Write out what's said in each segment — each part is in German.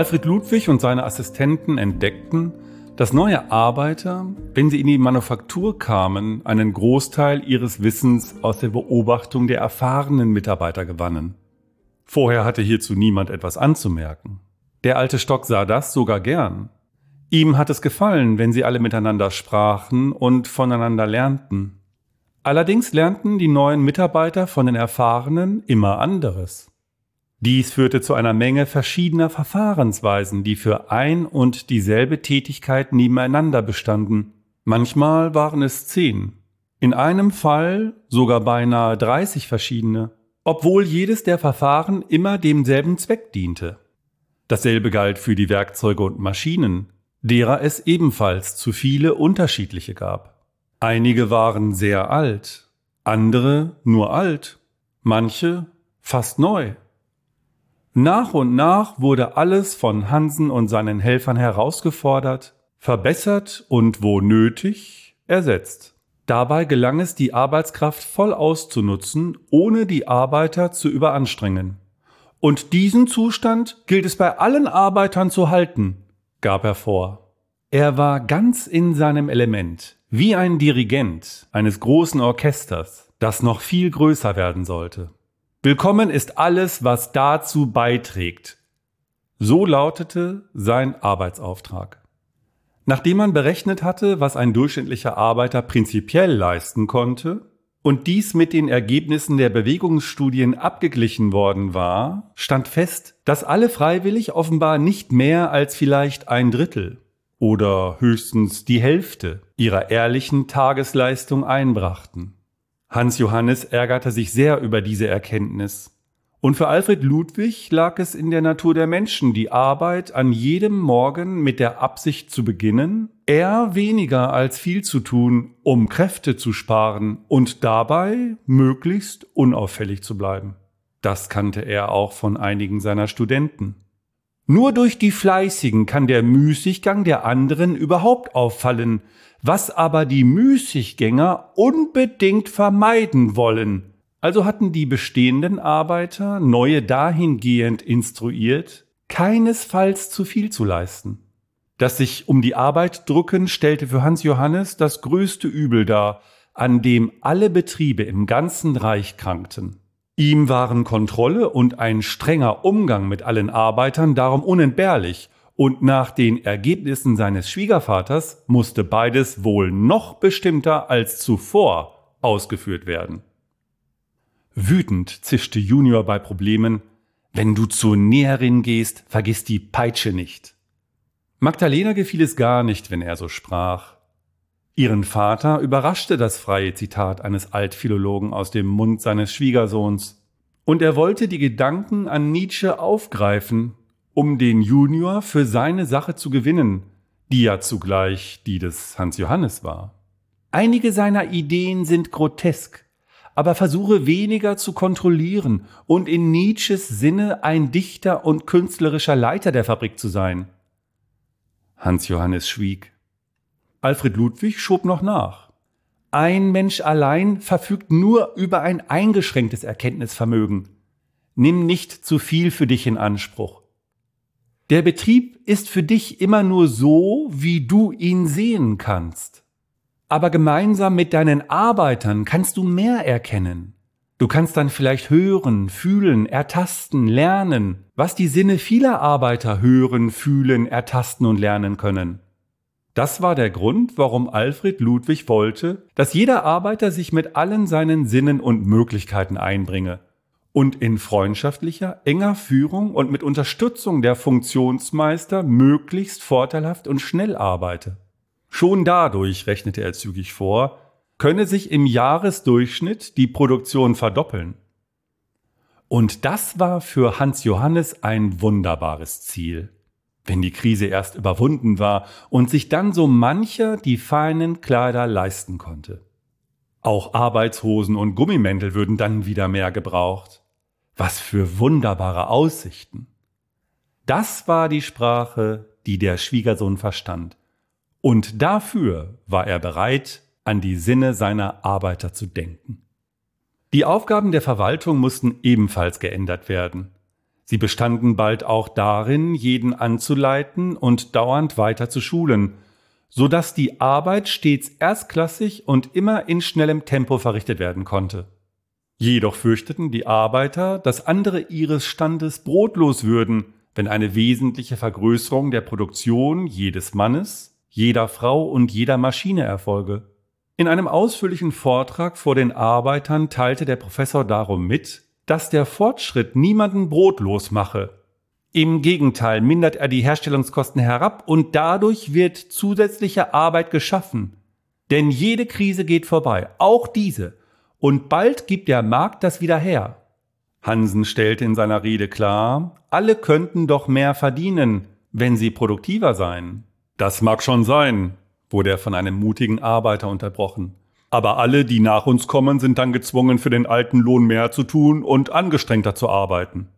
Alfred Ludwig und seine Assistenten entdeckten, dass neue Arbeiter, wenn sie in die Manufaktur kamen, einen Großteil ihres Wissens aus der Beobachtung der erfahrenen Mitarbeiter gewannen. Vorher hatte hierzu niemand etwas anzumerken. Der alte Stock sah das sogar gern. Ihm hat es gefallen, wenn sie alle miteinander sprachen und voneinander lernten. Allerdings lernten die neuen Mitarbeiter von den Erfahrenen immer anderes. Dies führte zu einer Menge verschiedener Verfahrensweisen, die für ein und dieselbe Tätigkeit nebeneinander bestanden. Manchmal waren es zehn, in einem Fall sogar beinahe 30 verschiedene, obwohl jedes der Verfahren immer demselben Zweck diente. Dasselbe galt für die Werkzeuge und Maschinen, derer es ebenfalls zu viele unterschiedliche gab. Einige waren sehr alt, andere nur alt, manche fast neu. Nach und nach wurde alles von Hansen und seinen Helfern herausgefordert, verbessert und wo nötig ersetzt. Dabei gelang es, die Arbeitskraft voll auszunutzen, ohne die Arbeiter zu überanstrengen. Und diesen Zustand gilt es bei allen Arbeitern zu halten, gab er vor. Er war ganz in seinem Element, wie ein Dirigent eines großen Orchesters, das noch viel größer werden sollte. Willkommen ist alles, was dazu beiträgt. So lautete sein Arbeitsauftrag. Nachdem man berechnet hatte, was ein durchschnittlicher Arbeiter prinzipiell leisten konnte, und dies mit den Ergebnissen der Bewegungsstudien abgeglichen worden war, stand fest, dass alle freiwillig offenbar nicht mehr als vielleicht ein Drittel oder höchstens die Hälfte ihrer ehrlichen Tagesleistung einbrachten. Hans Johannes ärgerte sich sehr über diese Erkenntnis. Und für Alfred Ludwig lag es in der Natur der Menschen, die Arbeit an jedem Morgen mit der Absicht zu beginnen, eher weniger als viel zu tun, um Kräfte zu sparen und dabei möglichst unauffällig zu bleiben. Das kannte er auch von einigen seiner Studenten. Nur durch die Fleißigen kann der Müßiggang der anderen überhaupt auffallen, was aber die Müßiggänger unbedingt vermeiden wollen. Also hatten die bestehenden Arbeiter neue dahingehend instruiert, keinesfalls zu viel zu leisten. Das sich um die Arbeit drücken stellte für Hans Johannes das größte Übel dar, an dem alle Betriebe im ganzen Reich krankten. Ihm waren Kontrolle und ein strenger Umgang mit allen Arbeitern darum unentbehrlich, und nach den Ergebnissen seines Schwiegervaters musste beides wohl noch bestimmter als zuvor ausgeführt werden. Wütend zischte Junior bei Problemen, wenn du zur Näherin gehst, vergiss die Peitsche nicht. Magdalena gefiel es gar nicht, wenn er so sprach. Ihren Vater überraschte das freie Zitat eines Altphilologen aus dem Mund seines Schwiegersohns, und er wollte die Gedanken an Nietzsche aufgreifen, um den Junior für seine Sache zu gewinnen, die ja zugleich die des Hans Johannes war. Einige seiner Ideen sind grotesk, aber versuche weniger zu kontrollieren und in Nietzsches Sinne ein Dichter und künstlerischer Leiter der Fabrik zu sein. Hans Johannes schwieg. Alfred Ludwig schob noch nach. Ein Mensch allein verfügt nur über ein eingeschränktes Erkenntnisvermögen. Nimm nicht zu viel für dich in Anspruch. Der Betrieb ist für dich immer nur so, wie du ihn sehen kannst. Aber gemeinsam mit deinen Arbeitern kannst du mehr erkennen. Du kannst dann vielleicht hören, fühlen, ertasten, lernen, was die Sinne vieler Arbeiter hören, fühlen, ertasten und lernen können. Das war der Grund, warum Alfred Ludwig wollte, dass jeder Arbeiter sich mit allen seinen Sinnen und Möglichkeiten einbringe und in freundschaftlicher, enger Führung und mit Unterstützung der Funktionsmeister möglichst vorteilhaft und schnell arbeite. Schon dadurch, rechnete er zügig vor, könne sich im Jahresdurchschnitt die Produktion verdoppeln. Und das war für Hans Johannes ein wunderbares Ziel wenn die Krise erst überwunden war und sich dann so mancher die feinen Kleider leisten konnte. Auch Arbeitshosen und Gummimäntel würden dann wieder mehr gebraucht. Was für wunderbare Aussichten. Das war die Sprache, die der Schwiegersohn verstand. Und dafür war er bereit, an die Sinne seiner Arbeiter zu denken. Die Aufgaben der Verwaltung mussten ebenfalls geändert werden. Sie bestanden bald auch darin, jeden anzuleiten und dauernd weiter zu schulen, so dass die Arbeit stets erstklassig und immer in schnellem Tempo verrichtet werden konnte. Jedoch fürchteten die Arbeiter, dass andere ihres Standes brotlos würden, wenn eine wesentliche Vergrößerung der Produktion jedes Mannes, jeder Frau und jeder Maschine erfolge. In einem ausführlichen Vortrag vor den Arbeitern teilte der Professor darum mit, dass der Fortschritt niemanden brotlos mache. Im Gegenteil mindert er die Herstellungskosten herab und dadurch wird zusätzliche Arbeit geschaffen. Denn jede Krise geht vorbei, auch diese, und bald gibt der Markt das wieder her. Hansen stellte in seiner Rede klar, alle könnten doch mehr verdienen, wenn sie produktiver seien. Das mag schon sein, wurde er von einem mutigen Arbeiter unterbrochen. Aber alle, die nach uns kommen, sind dann gezwungen, für den alten Lohn mehr zu tun und angestrengter zu arbeiten.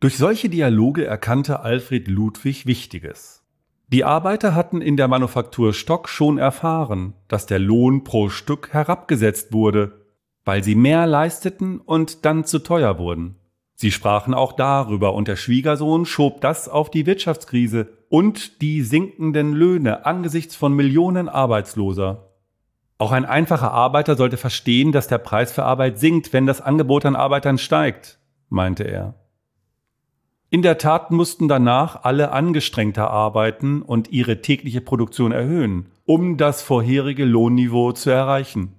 Durch solche Dialoge erkannte Alfred Ludwig Wichtiges. Die Arbeiter hatten in der Manufaktur Stock schon erfahren, dass der Lohn pro Stück herabgesetzt wurde, weil sie mehr leisteten und dann zu teuer wurden. Sie sprachen auch darüber und der Schwiegersohn schob das auf die Wirtschaftskrise und die sinkenden Löhne angesichts von Millionen Arbeitsloser. Auch ein einfacher Arbeiter sollte verstehen, dass der Preis für Arbeit sinkt, wenn das Angebot an Arbeitern steigt, meinte er. In der Tat mussten danach alle angestrengter arbeiten und ihre tägliche Produktion erhöhen, um das vorherige Lohnniveau zu erreichen.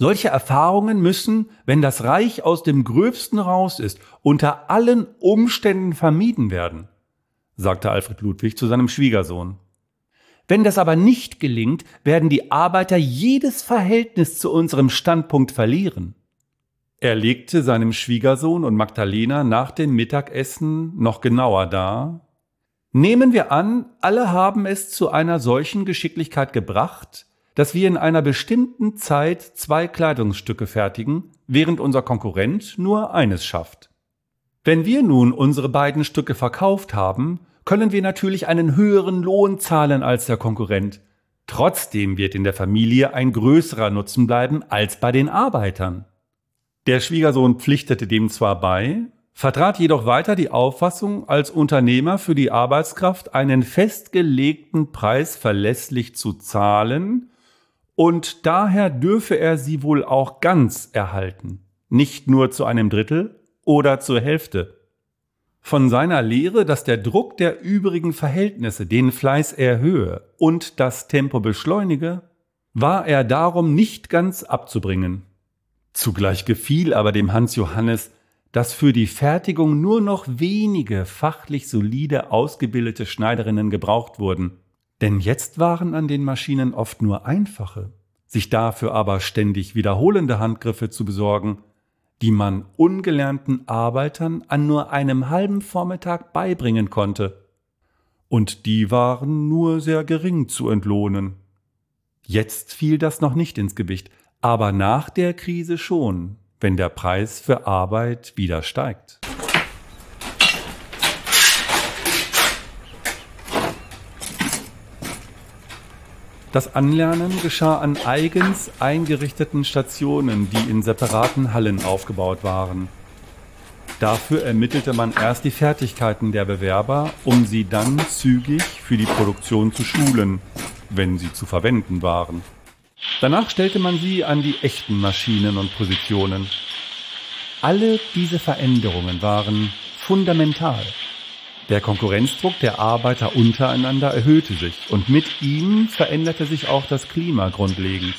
Solche Erfahrungen müssen, wenn das Reich aus dem Gröbsten raus ist, unter allen Umständen vermieden werden, sagte Alfred Ludwig zu seinem Schwiegersohn. Wenn das aber nicht gelingt, werden die Arbeiter jedes Verhältnis zu unserem Standpunkt verlieren. Er legte seinem Schwiegersohn und Magdalena nach dem Mittagessen noch genauer dar. Nehmen wir an, alle haben es zu einer solchen Geschicklichkeit gebracht, dass wir in einer bestimmten Zeit zwei Kleidungsstücke fertigen, während unser Konkurrent nur eines schafft. Wenn wir nun unsere beiden Stücke verkauft haben, können wir natürlich einen höheren Lohn zahlen als der Konkurrent. Trotzdem wird in der Familie ein größerer Nutzen bleiben als bei den Arbeitern. Der Schwiegersohn pflichtete dem zwar bei, vertrat jedoch weiter die Auffassung, als Unternehmer für die Arbeitskraft einen festgelegten Preis verlässlich zu zahlen, und daher dürfe er sie wohl auch ganz erhalten, nicht nur zu einem Drittel oder zur Hälfte. Von seiner Lehre, dass der Druck der übrigen Verhältnisse den Fleiß erhöhe und das Tempo beschleunige, war er darum nicht ganz abzubringen. Zugleich gefiel aber dem Hans Johannes, dass für die Fertigung nur noch wenige fachlich solide ausgebildete Schneiderinnen gebraucht wurden, denn jetzt waren an den Maschinen oft nur einfache, sich dafür aber ständig wiederholende Handgriffe zu besorgen, die man ungelernten Arbeitern an nur einem halben Vormittag beibringen konnte. Und die waren nur sehr gering zu entlohnen. Jetzt fiel das noch nicht ins Gewicht, aber nach der Krise schon, wenn der Preis für Arbeit wieder steigt. Das Anlernen geschah an eigens eingerichteten Stationen, die in separaten Hallen aufgebaut waren. Dafür ermittelte man erst die Fertigkeiten der Bewerber, um sie dann zügig für die Produktion zu schulen, wenn sie zu verwenden waren. Danach stellte man sie an die echten Maschinen und Positionen. Alle diese Veränderungen waren fundamental. Der Konkurrenzdruck der Arbeiter untereinander erhöhte sich und mit ihm veränderte sich auch das Klima grundlegend.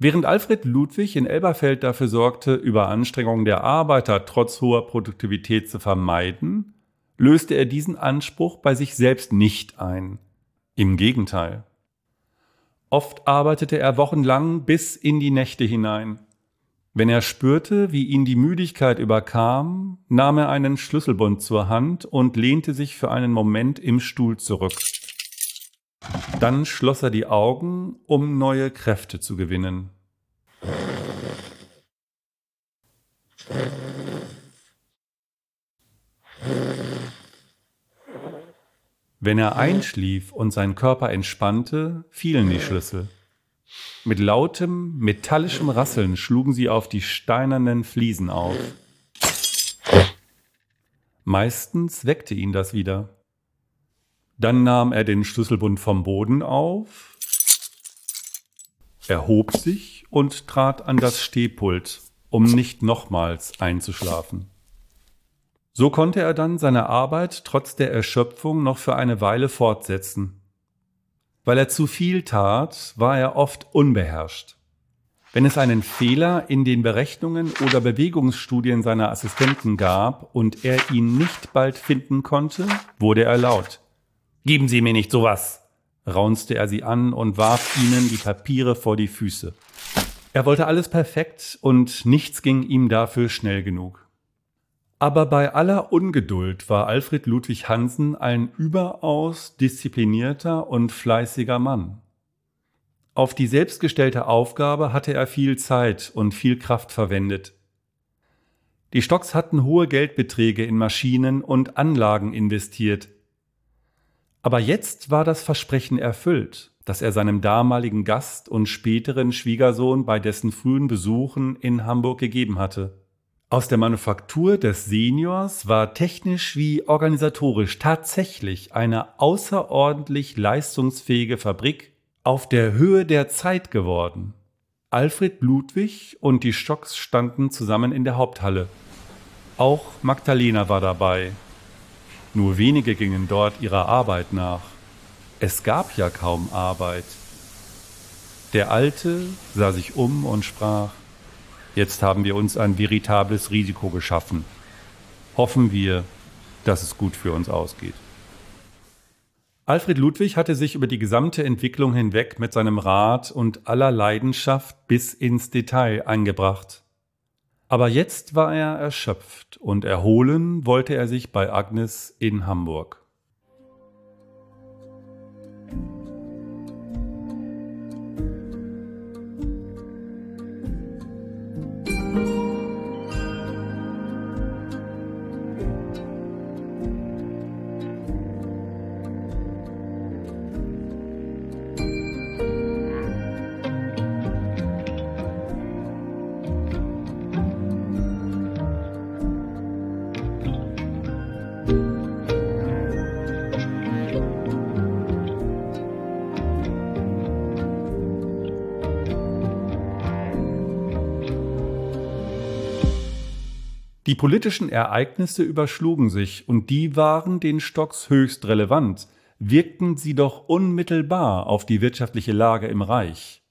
Während Alfred Ludwig in Elberfeld dafür sorgte, Überanstrengungen der Arbeiter trotz hoher Produktivität zu vermeiden, löste er diesen Anspruch bei sich selbst nicht ein. Im Gegenteil. Oft arbeitete er wochenlang bis in die Nächte hinein. Wenn er spürte, wie ihn die Müdigkeit überkam, nahm er einen Schlüsselbund zur Hand und lehnte sich für einen Moment im Stuhl zurück. Dann schloss er die Augen, um neue Kräfte zu gewinnen. Wenn er einschlief und sein Körper entspannte, fielen die Schlüssel. Mit lautem, metallischem Rasseln schlugen sie auf die steinernen Fliesen auf. Meistens weckte ihn das wieder. Dann nahm er den Schlüsselbund vom Boden auf, erhob sich und trat an das Stehpult, um nicht nochmals einzuschlafen. So konnte er dann seine Arbeit trotz der Erschöpfung noch für eine Weile fortsetzen. Weil er zu viel tat, war er oft unbeherrscht. Wenn es einen Fehler in den Berechnungen oder Bewegungsstudien seiner Assistenten gab und er ihn nicht bald finden konnte, wurde er laut. Geben Sie mir nicht sowas! raunzte er sie an und warf ihnen die Papiere vor die Füße. Er wollte alles perfekt und nichts ging ihm dafür schnell genug. Aber bei aller Ungeduld war Alfred Ludwig Hansen ein überaus disziplinierter und fleißiger Mann. Auf die selbstgestellte Aufgabe hatte er viel Zeit und viel Kraft verwendet. Die Stocks hatten hohe Geldbeträge in Maschinen und Anlagen investiert. Aber jetzt war das Versprechen erfüllt, das er seinem damaligen Gast und späteren Schwiegersohn bei dessen frühen Besuchen in Hamburg gegeben hatte. Aus der Manufaktur des Seniors war technisch wie organisatorisch tatsächlich eine außerordentlich leistungsfähige Fabrik auf der Höhe der Zeit geworden. Alfred Ludwig und die Stocks standen zusammen in der Haupthalle. Auch Magdalena war dabei. Nur wenige gingen dort ihrer Arbeit nach. Es gab ja kaum Arbeit. Der Alte sah sich um und sprach, Jetzt haben wir uns ein veritables Risiko geschaffen. Hoffen wir, dass es gut für uns ausgeht. Alfred Ludwig hatte sich über die gesamte Entwicklung hinweg mit seinem Rat und aller Leidenschaft bis ins Detail eingebracht. Aber jetzt war er erschöpft und erholen wollte er sich bei Agnes in Hamburg. Die politischen Ereignisse überschlugen sich und die waren den Stocks höchst relevant, wirkten sie doch unmittelbar auf die wirtschaftliche Lage im Reich.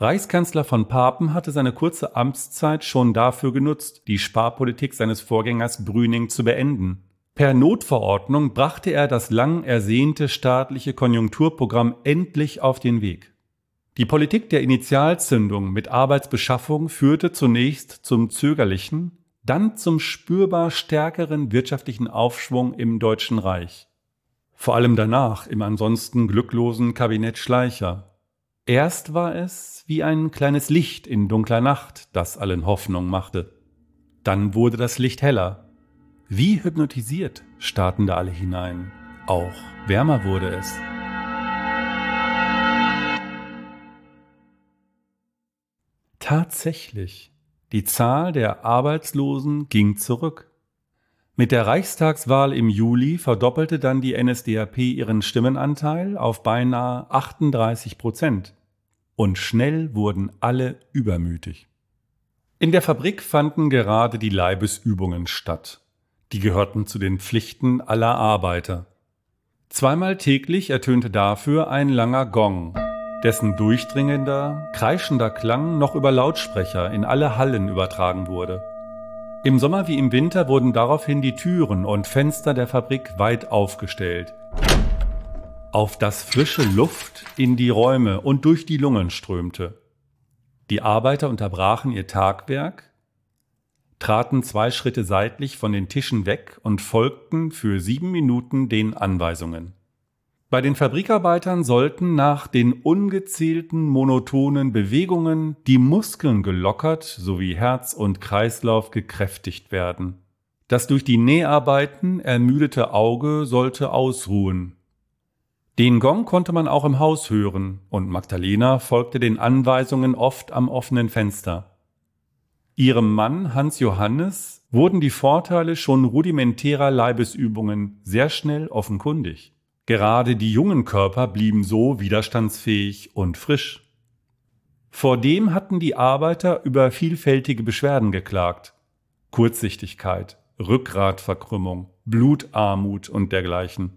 Reichskanzler von Papen hatte seine kurze Amtszeit schon dafür genutzt, die Sparpolitik seines Vorgängers Brüning zu beenden. Per Notverordnung brachte er das lang ersehnte staatliche Konjunkturprogramm endlich auf den Weg. Die Politik der Initialzündung mit Arbeitsbeschaffung führte zunächst zum zögerlichen, dann zum spürbar stärkeren wirtschaftlichen Aufschwung im Deutschen Reich. Vor allem danach im ansonsten glücklosen Kabinett Schleicher. Erst war es wie ein kleines Licht in dunkler Nacht, das allen Hoffnung machte. Dann wurde das Licht heller. Wie hypnotisiert starrten da alle hinein. Auch wärmer wurde es. Tatsächlich, die Zahl der Arbeitslosen ging zurück. Mit der Reichstagswahl im Juli verdoppelte dann die NSDAP ihren Stimmenanteil auf beinahe 38 Prozent. Und schnell wurden alle übermütig. In der Fabrik fanden gerade die Leibesübungen statt. Die gehörten zu den Pflichten aller Arbeiter. Zweimal täglich ertönte dafür ein langer Gong, dessen durchdringender, kreischender Klang noch über Lautsprecher in alle Hallen übertragen wurde. Im Sommer wie im Winter wurden daraufhin die Türen und Fenster der Fabrik weit aufgestellt, auf das frische Luft in die Räume und durch die Lungen strömte. Die Arbeiter unterbrachen ihr Tagwerk, traten zwei Schritte seitlich von den Tischen weg und folgten für sieben Minuten den Anweisungen. Bei den Fabrikarbeitern sollten nach den ungezählten monotonen Bewegungen die Muskeln gelockert sowie Herz und Kreislauf gekräftigt werden. Das durch die Näharbeiten ermüdete Auge sollte ausruhen. Den Gong konnte man auch im Haus hören, und Magdalena folgte den Anweisungen oft am offenen Fenster. Ihrem Mann Hans Johannes wurden die Vorteile schon rudimentärer Leibesübungen sehr schnell offenkundig. Gerade die jungen Körper blieben so widerstandsfähig und frisch. Vor dem hatten die Arbeiter über vielfältige Beschwerden geklagt. Kurzsichtigkeit, Rückgratverkrümmung, Blutarmut und dergleichen.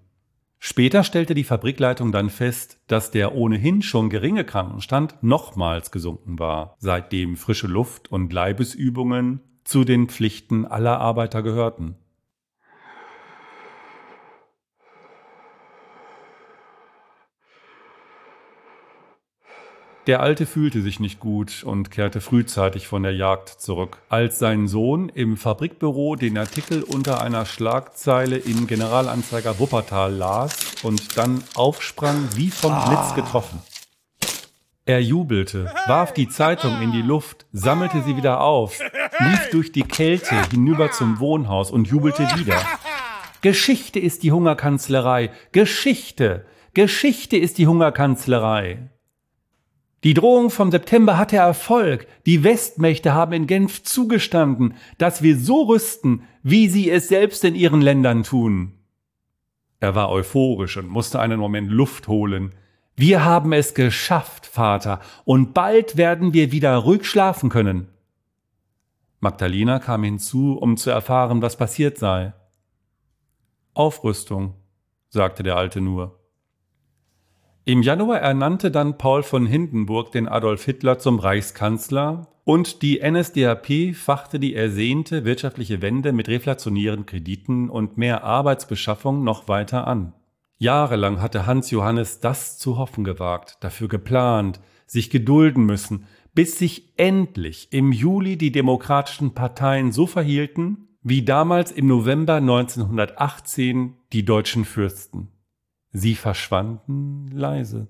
Später stellte die Fabrikleitung dann fest, dass der ohnehin schon geringe Krankenstand nochmals gesunken war, seitdem frische Luft und Leibesübungen zu den Pflichten aller Arbeiter gehörten. Der Alte fühlte sich nicht gut und kehrte frühzeitig von der Jagd zurück. Als sein Sohn im Fabrikbüro den Artikel unter einer Schlagzeile in Generalanzeiger Wuppertal las und dann aufsprang wie vom Blitz getroffen. Er jubelte, warf die Zeitung in die Luft, sammelte sie wieder auf, lief durch die Kälte hinüber zum Wohnhaus und jubelte wieder. Geschichte ist die Hungerkanzlerei. Geschichte. Geschichte ist die Hungerkanzlerei. Die Drohung vom September hatte Erfolg. Die Westmächte haben in Genf zugestanden, dass wir so rüsten, wie sie es selbst in ihren Ländern tun. Er war euphorisch und musste einen Moment Luft holen. Wir haben es geschafft, Vater, und bald werden wir wieder ruhig schlafen können. Magdalena kam hinzu, um zu erfahren, was passiert sei. Aufrüstung, sagte der Alte nur. Im Januar ernannte dann Paul von Hindenburg den Adolf Hitler zum Reichskanzler und die NSDAP fachte die ersehnte wirtschaftliche Wende mit reflationären Krediten und mehr Arbeitsbeschaffung noch weiter an. Jahrelang hatte Hans Johannes das zu hoffen gewagt, dafür geplant, sich gedulden müssen, bis sich endlich im Juli die demokratischen Parteien so verhielten, wie damals im November 1918 die deutschen Fürsten. Sie verschwanden leise.